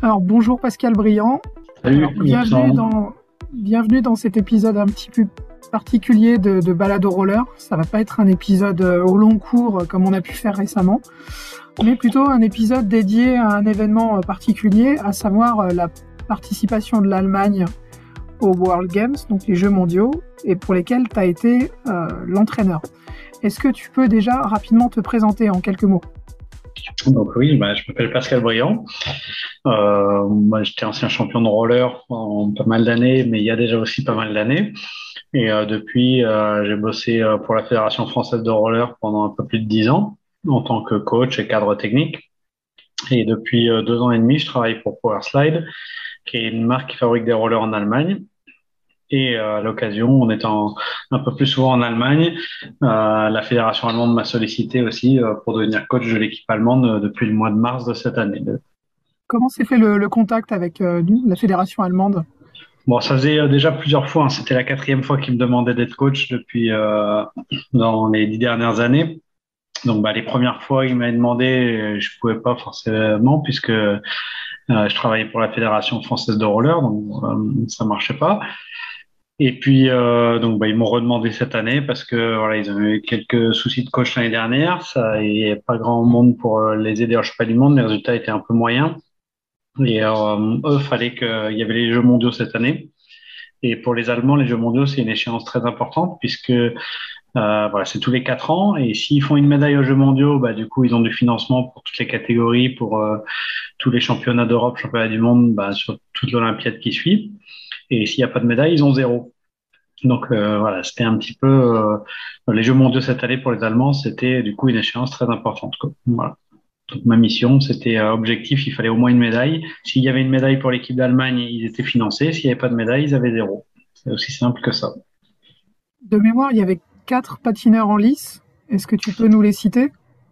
Alors bonjour Pascal Briand. Salut, bienvenue, dans, bienvenue dans cet épisode un petit peu particulier de, de balade au roller. Ça va pas être un épisode euh, au long cours euh, comme on a pu faire récemment, mais plutôt un épisode dédié à un événement euh, particulier, à savoir la participation de l'Allemagne aux World Games, donc les Jeux mondiaux, et pour lesquels tu as été l'entraîneur. Est-ce que tu peux déjà rapidement te présenter en quelques mots? Donc oui, bah, je m'appelle Pascal Briand. Euh, moi, j'étais ancien champion de roller en pas mal d'années, mais il y a déjà aussi pas mal d'années. Et euh, depuis, euh, j'ai bossé pour la Fédération française de roller pendant un peu plus de dix ans en tant que coach et cadre technique. Et depuis deux ans et demi, je travaille pour Powerslide, qui est une marque qui fabrique des rollers en Allemagne et euh, à l'occasion, en étant un peu plus souvent en Allemagne, euh, la fédération allemande m'a sollicité aussi euh, pour devenir coach de l'équipe allemande depuis le mois de mars de cette année. Comment s'est fait le, contact avec la fédération allemande? Bon, ça faisait déjà plusieurs fois. Hein. C'était la quatrième fois qu'il me demandait d'être coach depuis dans les dix dernières années. Donc, bah, les premières fois, il m'a demandé, je pouvais pas forcément puisque je travaillais pour la fédération française de roller, donc ça marchait pas. Et puis, euh, donc, bah, ils m'ont redemandé cette année parce que voilà, ils ont eu quelques soucis de coach l'année dernière. Ça, il n'y a pas grand monde pour euh, les aider au championnat du monde. Les résultats étaient un peu moyens. Et euh, eux, fallait qu'il y avait les Jeux mondiaux cette année. Et pour les Allemands, les Jeux mondiaux, c'est une échéance très importante puisque euh, voilà, c'est tous les quatre ans. Et s'ils font une médaille aux Jeux mondiaux, bah, du coup, ils ont du financement pour toutes les catégories, pour euh, tous les championnats d'Europe, championnats du monde, bah, sur toute l'Olympiade qui suit. Et s'il n'y a pas de médaille, ils ont zéro. Donc euh, voilà, c'était un petit peu euh, les Jeux mondiaux cette année pour les Allemands, c'était du coup une échéance très importante. Donc ma mission, c'était euh, objectif, il fallait au moins une médaille. S'il y avait une médaille pour l'équipe d'Allemagne, ils étaient financés. S'il n'y avait pas de médaille, ils avaient zéro. C'est aussi simple que ça. De mémoire, il y avait quatre patineurs en lice. Est-ce que tu peux nous les citer?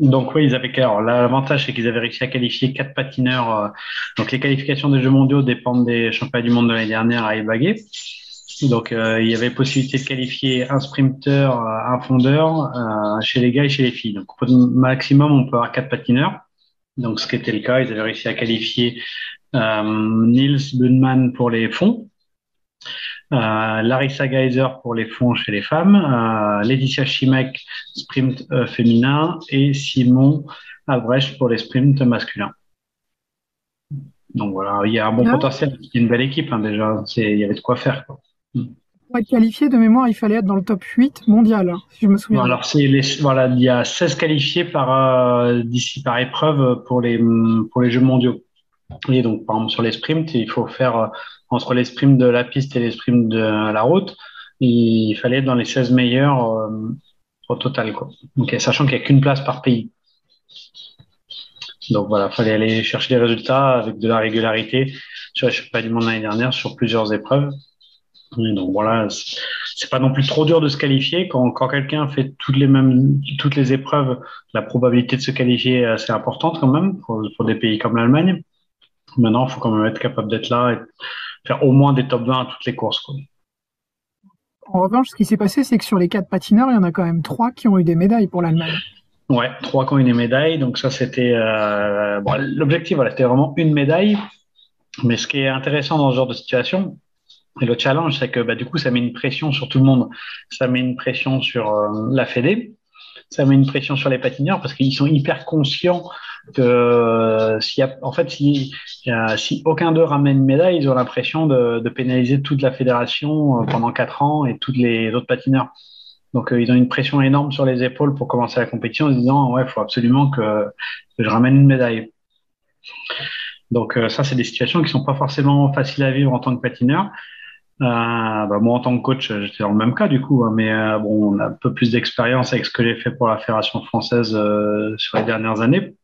Donc oui, ils avaient alors l'avantage c'est qu'ils avaient réussi à qualifier quatre patineurs. Euh, donc les qualifications des Jeux mondiaux dépendent des championnats du monde de l'année dernière à Ebaguet. Donc euh, il y avait possibilité de qualifier un sprinter, euh, un fondeur chez les gars et chez les filles. Donc maximum on peut avoir quatre patineurs. Donc ce qui était le cas, ils avaient réussi à qualifier Niels Bunman pour les fonds, euh, Larissa Geiser pour les fonds chez les femmes, euh, Laetitia Chimek sprint euh, féminin et Simon Albrecht pour les sprints masculins. Donc voilà, il y a un bon potentiel, il y a une belle équipe hein, déjà, il y avait de quoi faire. Hmm. Pour être qualifié de mémoire, il fallait être dans le top 8 mondial, hein, si je me souviens. Alors les, voilà, il y a 16 qualifiés par d'ici par épreuve pour les pour les Jeux mondiaux. Et donc par exemple sur les sprints, il faut faire entre les sprints de la piste et les sprints de la route, il fallait être dans les 16 meilleurs euh, au total. Quoi. Sachant qu'il n'y a qu'une place par pays. Donc voilà, il fallait aller chercher des résultats avec de la régularité sur les pas du monde l'année dernière sur plusieurs épreuves. donc voilà, c'est pas non plus trop dur de se qualifier. Quand, quelqu'un fait toutes les mêmes, toutes les épreuves, la probabilité de se qualifier est assez importante quand même pour des pays comme l'Allemagne. Maintenant, il faut quand même être capable d'être là et faire au moins des top 20 à toutes les courses. En revanche, ce qui s'est passé, c'est que sur les quatre patineurs, il y en a quand même trois qui ont eu des médailles pour l'Allemagne. Ouais, trois qui ont eu des médailles. Donc ça, c'était euh, l'objectif. Voilà, c'était vraiment une médaille. Mais ce qui est intéressant dans ce genre de situation, et le challenge, c'est que bah, du coup, ça met une pression sur tout le monde. Ça met une pression sur euh, la Fédé, ça met une pression sur les patineurs parce qu'ils sont hyper conscients que euh, s'il y a, en fait, si, aucun d'eux ramène une médaille, ils ont l'impression de, pénaliser toute la fédération euh, pendant quatre ans et tous les autres patineurs. Donc, euh, ils ont une pression énorme sur les épaules pour commencer la compétition en se disant, ouais, il faut absolument que, je ramène une médaille. Donc, ça, c'est des situations qui sont pas forcément faciles à vivre en tant que patineur. Bah, moi, en tant que coach, j'étais dans le même cas du coup, hein, mais bon, on a un peu plus d'expérience avec ce que j'ai fait pour la fédération française sur les dernières années.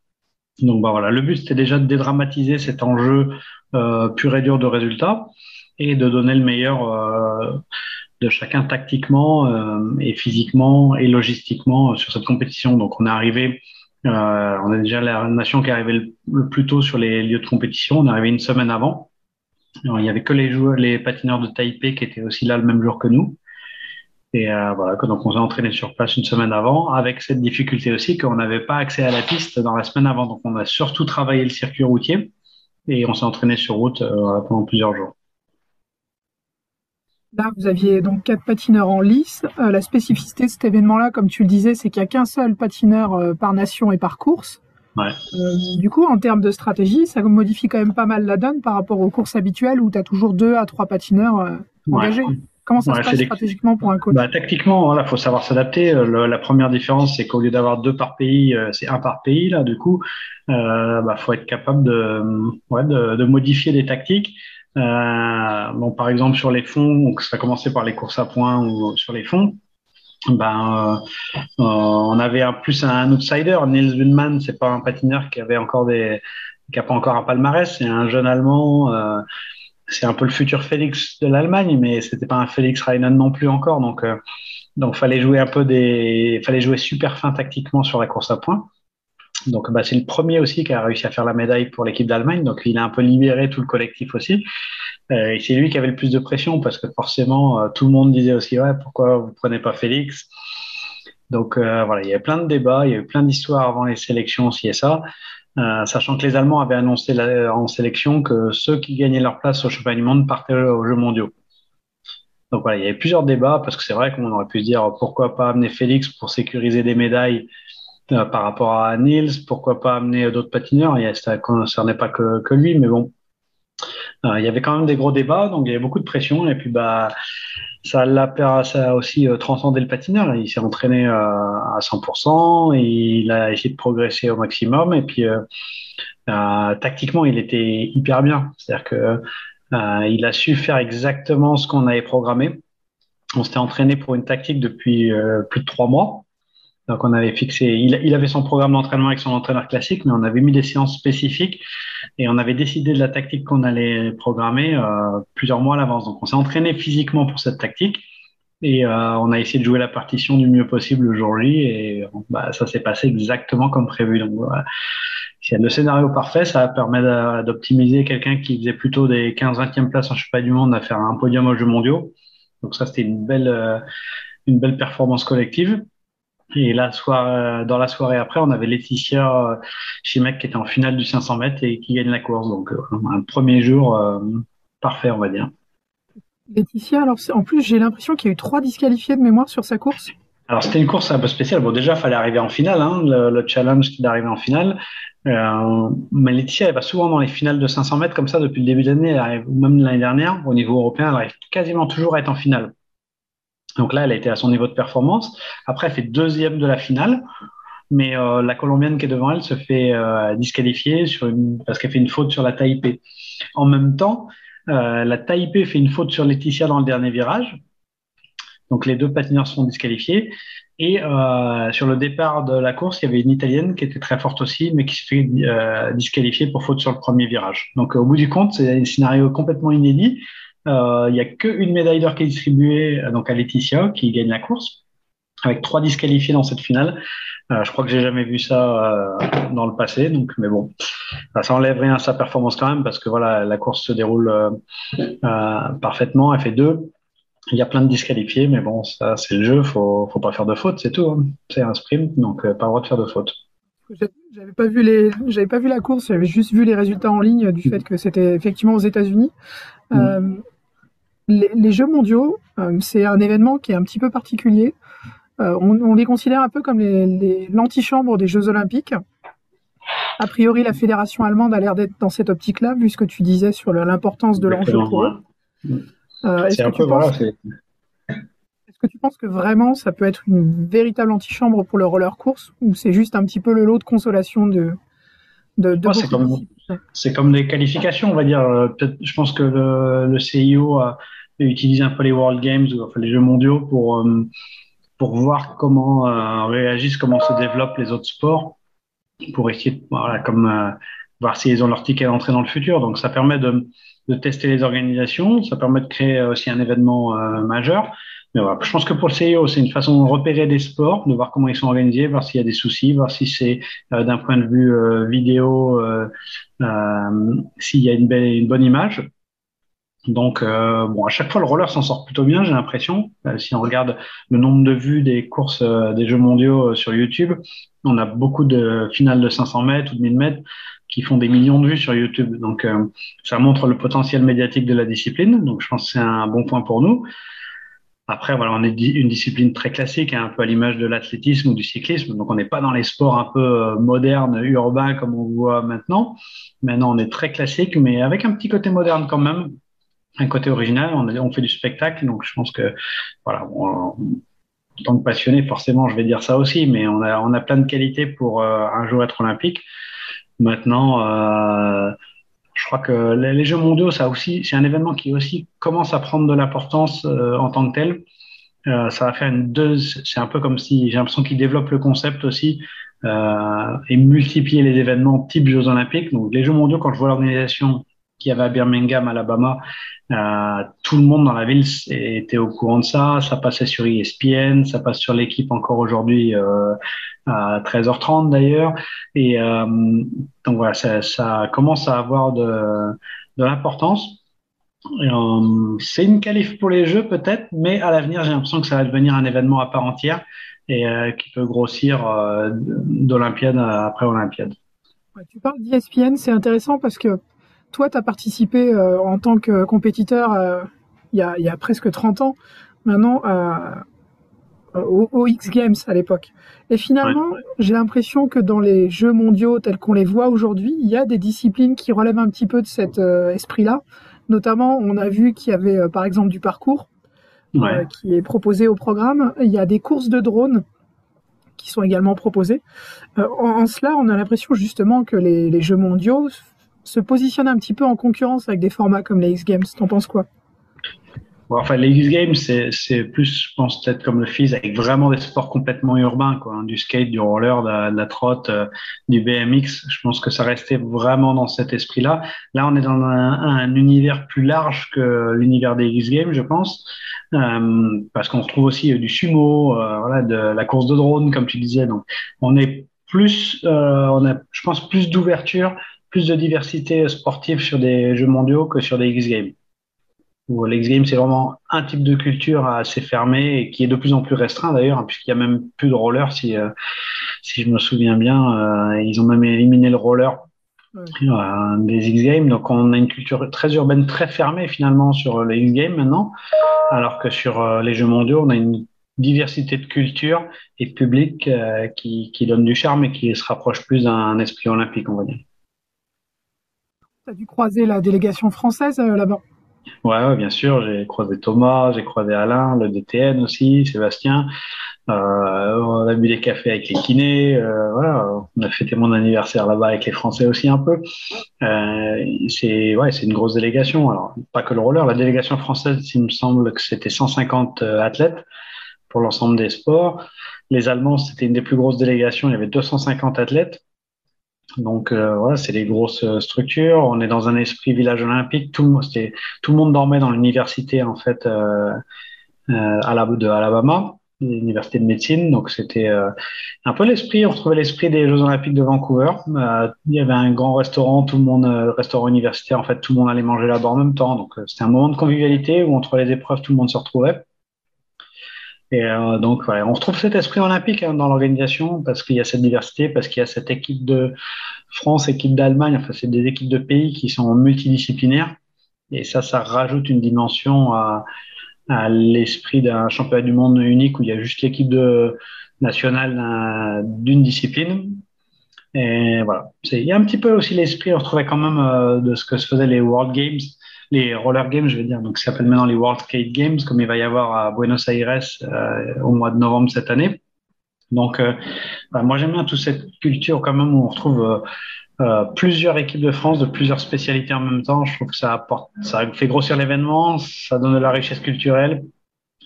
Donc bah voilà, le but c'était déjà de dédramatiser cet enjeu euh, pur et dur de résultats et de donner le meilleur euh, de chacun tactiquement et physiquement et logistiquement sur cette compétition. Donc on est arrivé, on est déjà la nation qui est arrivée le plus tôt sur les lieux de compétition. On est arrivé une semaine avant il y avait que les joueurs, les patineurs de Taipei qui étaient aussi là le même jour que nous. Et euh, voilà, donc on s'est entraîné sur place une semaine avant, avec cette difficulté aussi qu'on n'avait pas accès à la piste dans la semaine avant. Donc on a surtout travaillé le circuit routier et on s'est entraîné sur route pendant plusieurs jours. Là, vous aviez donc quatre patineurs en lice. la spécificité de cet événement-là, comme tu le disais, c'est qu'il n'y a qu'un seul patineur par nation et par course. Ouais. du coup, en termes de stratégie, ça modifie quand même pas mal la donne par rapport aux courses habituelles où tu as toujours deux à trois patineurs engagés. Comment ça se passe stratégiquement pour un coach bah, Tactiquement, voilà, faut savoir s'adapter. la première différence, c'est qu'au lieu d'avoir deux par pays, euh, c'est un par pays. Là, du coup, euh, bah, faut être capable de, ouais, de, de modifier les tactiques. Euh, bon, par exemple, sur les fonds, donc ça a commencé par les courses à points ou sur les fonds. Ben, euh, on avait un, plus un outsider. Niels Windman, c'est pas un patineur qui avait encore des, qui a pas encore un palmarès. C'est un jeune Allemand. Euh, c'est un peu le futur Félix de l'Allemagne, mais c'était pas un Félix Reinen non plus encore. Donc, euh, donc fallait jouer un peu des, fallait jouer super fin tactiquement sur la course à points. Donc, bah, c'est le premier aussi qui a réussi à faire la médaille pour l'équipe d'Allemagne. Donc, il a un peu libéré tout le collectif aussi. Euh, et c'est lui qui avait le plus de pression parce que forcément, euh, tout le monde disait aussi, ouais, pourquoi vous prenez pas Félix? Donc, euh, voilà, il y avait plein de débats, il y a eu plein d'histoires avant les sélections, ci et ça. Euh, sachant que les Allemands avaient annoncé en sélection que ceux qui gagnaient leur place au championnat du monde partaient aux Jeux mondiaux. Donc voilà, il y avait plusieurs débats parce que c'est vrai qu'on aurait pu se dire pourquoi pas amener Félix pour sécuriser des médailles euh, par rapport à Niels, pourquoi pas amener d'autres patineurs. Ça ne concernait pas que, lui, mais bon, euh, il y avait quand même des gros débats, donc il y avait beaucoup de pression et puis bah ça l'a a aussi euh, transcendé le patineur. Il s'est entraîné euh, à 100%, et il a essayé de progresser au maximum et puis euh, tactiquement il était hyper bien. C'est-à-dire que il a su faire exactement ce qu'on avait programmé. On s'était entraîné pour une tactique depuis plus de trois mois. Donc on avait fixé, il, avait son programme d'entraînement avec son entraîneur classique, mais on avait mis des séances spécifiques et on avait décidé de la tactique qu'on allait programmer euh, plusieurs mois à l'avance. Donc on s'est entraîné physiquement pour cette tactique et euh, on a essayé de jouer la partition du mieux possible le jour J et bah, ça s'est passé exactement comme prévu. Donc voilà. C'est le scénario parfait, ça permet d'optimiser quelqu'un qui faisait plutôt des 15-20e places en championnat du monde à faire un podium aux Jeux mondiaux. Donc ça c'était une belle, euh, une belle performance collective. Et la soirée, euh, dans la soirée après, on avait Laetitia euh, Chimec qui était en finale du 500 mètres et qui gagne la course. Donc, euh, un premier jour parfait, on va dire. Laetitia, alors en plus, j'ai l'impression qu'il y a eu trois disqualifiés de mémoire sur sa course. Alors, c'était une course un peu spéciale. Bon, déjà, il fallait arriver en finale, hein, le, challenge, c'était d'arriver en finale. mais Laetitia, elle va souvent dans les finales de 500 mètres comme ça depuis le début de l'année, même l'année dernière, au niveau européen, elle arrive quasiment toujours à être en finale. Donc là, elle a été à son niveau de performance. Après, elle fait deuxième de la finale. Mais euh, la Colombienne qui est devant elle se fait euh, disqualifier sur une, parce qu'elle fait une faute sur la Taipei. En même temps, euh, la Taipei fait une faute sur Laetitia dans le dernier virage. Donc les deux patineurs sont disqualifiés. Et euh, sur le départ de la course, il y avait une Italienne qui était très forte aussi, mais qui se fait euh, disqualifier pour faute sur le premier virage. Donc au bout du compte, c'est un scénario complètement inédit. Euh, il n'y a qu'une médaille d'or qui est distribuée euh, donc à Laetitia qui gagne la course avec trois disqualifiés dans cette finale. Euh, je crois que j'ai jamais vu ça dans le passé, donc mais bon, ça enlève rien à sa performance quand même parce que voilà, la course se déroule parfaitement. Elle fait deux. Il y a plein de disqualifiés, mais bon, ça c'est le jeu. Faut faut pas faire de faute, c'est tout. Hein. C'est un sprint, donc pas le droit de faire de faute. J'avais pas vu les, j'avais pas vu la course, j'avais juste vu les résultats en ligne du fait que c'était effectivement aux États-Unis. Mm les, Jeux mondiaux, euh, c'est un événement qui est un petit peu particulier. Euh, on, les considère un peu comme l'antichambre des Jeux olympiques. A priori, la fédération allemande a l'air d'être dans cette optique-là, vu ce que tu disais sur l'importance de l'enjeu pour eux. Euh, est-ce, que tu penses, est-ce que tu penses que vraiment ça peut être une véritable antichambre pour le roller course, ou c'est juste un petit peu le lot de consolation de, de, c'est, comme, des qualifications, on va dire. je pense que le, le CIO a, utiliser un peu les World Games ou enfin, les Jeux mondiaux pour, euh, pour voir comment euh, réagissent, comment se développent les autres sports, pour essayer voilà, comme, euh, voir s'ils ont leur ticket d'entrée dans le futur. Donc ça permet de, de tester les organisations, ça permet de créer aussi un événement majeur. Mais voilà, je pense que pour le CIO, c'est une façon de repérer des sports, de voir comment ils sont organisés, voir s'il y a des soucis, voir si c'est d'un point de vue vidéo, s'il y a une, belle, une bonne image. Donc, euh, bon, à chaque fois, le roller s'en sort plutôt bien, j'ai l'impression. Euh, si on regarde le nombre de vues des courses euh, des Jeux mondiaux sur YouTube, on a beaucoup de finales de 500 mètres ou de 1000 mètres qui font des millions de vues sur YouTube. Donc, ça montre le potentiel médiatique de la discipline. Donc, je pense que c'est un bon point pour nous. Après, voilà, on est une discipline très classique, hein, un peu à l'image de l'athlétisme ou du cyclisme. Donc, on n'est pas dans les sports un peu euh, modernes, urbains, comme on voit maintenant. Maintenant, on est très classique, mais avec un petit côté moderne quand même, un côté original. On, fait du spectacle, donc je pense que, voilà, en tant que passionné, forcément, je vais dire ça aussi, mais on a, on a plein de qualités pour euh, un jour être olympique. Maintenant, euh, je crois que les Jeux mondiaux, ça aussi, c'est un événement qui aussi commence à prendre de l'importance euh, en tant que tel. Euh, ça va faire une deux. C'est un peu comme si j'ai l'impression qu'ils développent le concept aussi et multiplier les événements type Jeux Olympiques. Donc les Jeux mondiaux, quand je vois l'organisation qui avait à Birmingham, Alabama, euh, tout le monde dans la ville était au courant de ça. Ça passait sur ESPN, ça passe sur l'équipe encore aujourd'hui euh, à 13h30 d'ailleurs. Et euh, donc voilà, ça, commence à avoir de, l'importance. C'est une qualif pour les Jeux peut-être, mais à l'avenir, j'ai l'impression que ça va devenir un événement à part entière et qui peut grossir d'Olympiade après Olympiade. Tu parles d'ESPN, c'est intéressant parce que toi, tu as participé euh, en tant que compétiteur euh, il, y a, il, y a, presque 30 ans, maintenant, aux, aux, X Games à l'époque. Et finalement, ouais. j'ai l'impression que dans les Jeux mondiaux tels qu'on les voit aujourd'hui, il y a des disciplines qui relèvent un petit peu de cet euh, esprit-là. Notamment, on a vu qu'il y avait euh, par exemple du parcours ouais. euh, qui est proposé au programme. Il y a des courses de drones qui sont également proposées. Euh, en, en, cela, on a l'impression justement que les, les, Jeux mondiaux se positionnent un petit peu en concurrence avec des formats comme les X Games. T'en penses quoi? Enfin, les X Games, c'est plus, je pense, peut-être comme le FIS, avec vraiment des sports complètement urbains, quoi, hein, du skate, du roller, de la, trotte, euh, du BMX. Je pense que ça restait vraiment dans cet esprit-là. Là, on est dans un, un univers plus large que l'univers des X Games, je pense, euh, parce qu'on retrouve aussi euh, du sumo, voilà, de la course de drone, comme tu disais. Donc, on est plus, on a, je pense, plus d'ouverture, plus de diversité sportive sur des Jeux mondiaux que sur des X Games. Où l'X Games c'est vraiment un type de culture assez fermé et qui est de plus en plus restreint d'ailleurs, hein, puisqu'il y a même plus de roller si euh, si je me souviens bien, euh, ils ont même éliminé le roller euh, des X Games, donc on a une culture très urbaine, très fermée finalement sur les X Games maintenant, alors que sur euh, les Jeux mondiaux on a une diversité de culture et de public euh, qui, qui donne du charme et qui se rapproche plus d'un esprit olympique, on va dire. Tu as dû croiser la délégation française euh, là-bas Ouais, ouais, bien sûr, j'ai croisé Thomas, j'ai croisé Alain, le DTN aussi, Sébastien. Euh, on a bu des cafés avec les kinés. Euh, voilà, on a fêté mon anniversaire là-bas avec les Français aussi un peu. C'est ouais, une grosse délégation. Alors pas que le roller, la délégation française, il me semble que c'était 150 athlètes pour l'ensemble des sports. Les Allemands, c'était une des plus grosses délégations. Il y avait 250 athlètes. Donc euh, voilà, c'est des grosses structures. On est dans un esprit village olympique. Tout tout le monde dormait dans l'université en fait euh, euh, de Alabama, l'université de médecine. Donc c'était euh, un peu l'esprit. On retrouvait l'esprit des Jeux olympiques de Vancouver. Euh, il y avait un grand restaurant, tout le monde, euh, restaurant universitaire. En fait, tout le monde allait manger là-bas en même temps. Donc c'était un moment de convivialité où entre les épreuves, tout le monde se retrouvait. Et euh, donc, on retrouve cet esprit olympique hein, dans l'organisation parce qu'il y a cette diversité, parce qu'il y a cette équipe de France, équipe d'Allemagne. Enfin, c'est des équipes de pays qui sont multidisciplinaires. Et ça, ça rajoute une dimension à, à l'esprit d'un championnat du monde unique où il y a juste l'équipe de nationale d'une discipline. Et voilà. Il y a un petit peu aussi l'esprit, on retrouvait quand même euh, de ce que se faisaient les World Games les roller games, je veux dire, donc ça s'appelle maintenant les World Skate Games, comme il va y avoir à Buenos Aires euh, au mois de novembre cette année. Donc, euh, bah, moi j'aime bien toute cette culture quand même où on retrouve euh, plusieurs équipes de France de plusieurs spécialités en même temps. Je trouve que ça apporte, ça fait grossir l'événement, ça donne de la richesse culturelle,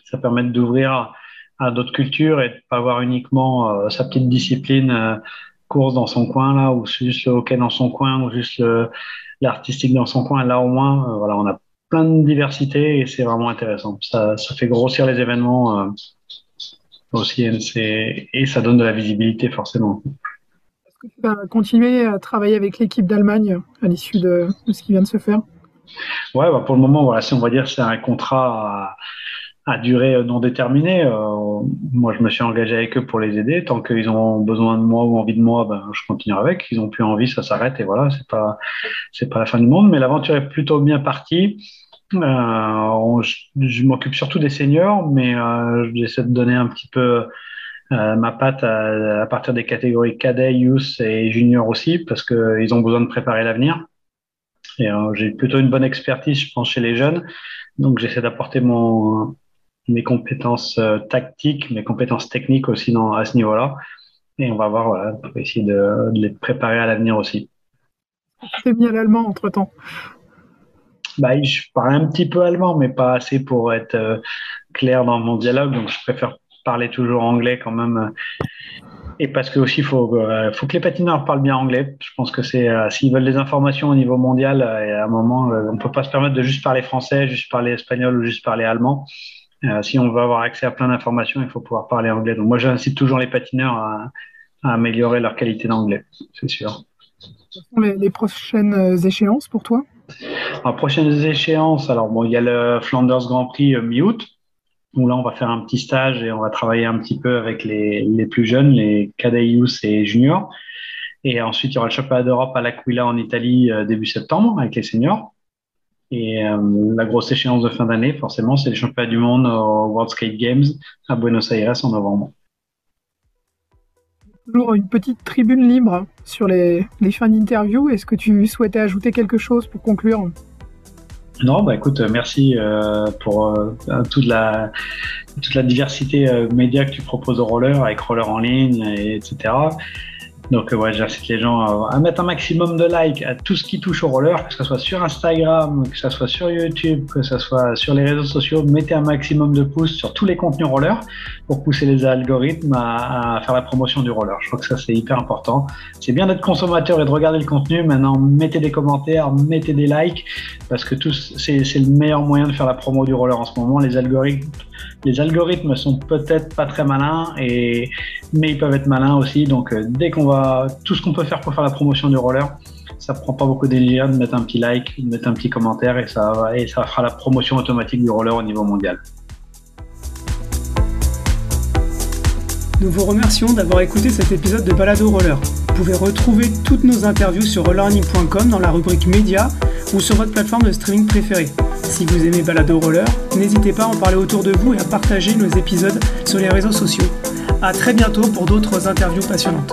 ça permet d'ouvrir à, à d'autres cultures et de pas avoir uniquement sa petite discipline course dans son coin là, ou juste le hockey dans son coin, ou juste l'artistique dans son coin. Là, au moins, euh, voilà, on a plein de diversité et c'est vraiment intéressant. Ça, ça fait grossir les événements euh, aussi et ça donne de la visibilité forcément. Est-ce que tu vas continuer à travailler avec l'équipe d'Allemagne à l'issue de, de, ce qui vient de se faire? Ouais, bah pour le moment, voilà, si on va dire c'est un contrat à, durée non déterminée. moi, je me suis engagé avec eux pour les aider. Tant qu'ils ont besoin de moi ou envie de moi, ben, je continue avec. Ils ont plus envie, ça s'arrête et voilà, c'est pas, c'est pas la fin du monde. Mais l'aventure est plutôt bien partie. Euh, je, m'occupe surtout des seniors, mais euh, j'essaie de donner un petit peu euh, ma patte à, partir des catégories cadet, youth et junior aussi, parce qu'ils ont besoin de préparer l'avenir. Et j'ai plutôt une bonne expertise, je pense, chez les jeunes. Donc j'essaie d'apporter mon mes compétences tactiques, mes compétences techniques aussi dans, à ce niveau-là. Et on va voir, voilà, pour essayer de, de les préparer à l'avenir aussi. Tu mis à l'allemand entre temps bah, je parle un petit peu allemand, mais pas assez pour être euh, clair dans mon dialogue. Donc, je préfère parler toujours anglais quand même. Et parce que aussi, il faut, euh, faut que les patineurs parlent bien anglais. Je pense que c'est, euh, s'ils veulent des informations au niveau mondial, et à un moment, on ne peut pas se permettre de juste parler français, juste parler espagnol ou juste parler allemand. Si on veut avoir accès à plein d'informations, il faut pouvoir parler anglais. Donc, moi, j'incite toujours les patineurs à, améliorer leur qualité d'anglais, c'est sûr. Les, les prochaines échéances pour toi? En prochaines échéances, alors bon, il y a le Flanders Grand Prix euh, mi-août, où là on va faire un petit stage et on va travailler un petit peu avec les, les plus jeunes, les cadets et juniors. Et ensuite, il y aura le championnat d'Europe à l'Aquila en Italie euh, début septembre avec les seniors. Et euh, la grosse échéance de fin d'année, forcément, c'est les championnats du monde au World Skate Games à Buenos Aires en novembre toujours une petite tribune libre sur les, les fins d'interview. Est-ce que tu souhaitais ajouter quelque chose pour conclure? Non, bah écoute, merci euh, pour euh, toute la toute la diversité euh, média que tu proposes au roller, avec roller en ligne, et, etc. Donc, ouais, j'incite les gens à, mettre un maximum de likes à tout ce qui touche au roller, que ce soit sur Instagram, que ce soit sur YouTube, que ce soit sur les réseaux sociaux. Mettez un maximum de pouces sur tous les contenus roller pour pousser les algorithmes à, faire la promotion du roller. Je crois que ça, c'est hyper important. C'est bien d'être consommateur et de regarder le contenu. Maintenant, mettez des commentaires, mettez des likes, parce que c'est le meilleur moyen de faire la promo du roller en ce moment. Les algorithmes les algorithmes sont peut-être pas très malins, et, mais ils peuvent être malins aussi. Donc, euh, dès qu'on va, tout ce qu'on peut faire pour faire la promotion du roller, ça prend pas beaucoup d'énergie de mettre un petit like, de mettre un petit commentaire, et ça, fera la promotion automatique du roller au niveau mondial. Nous vous remercions d'avoir écouté cet épisode de Balado Roller. Vous pouvez retrouver toutes nos interviews sur rollerning.com dans la rubrique Média ou sur votre plateforme de streaming préférée. Si vous aimez Balado Roller, n'hésitez pas à en parler autour de vous et à partager nos épisodes sur les réseaux sociaux. A très bientôt pour d'autres interviews passionnantes.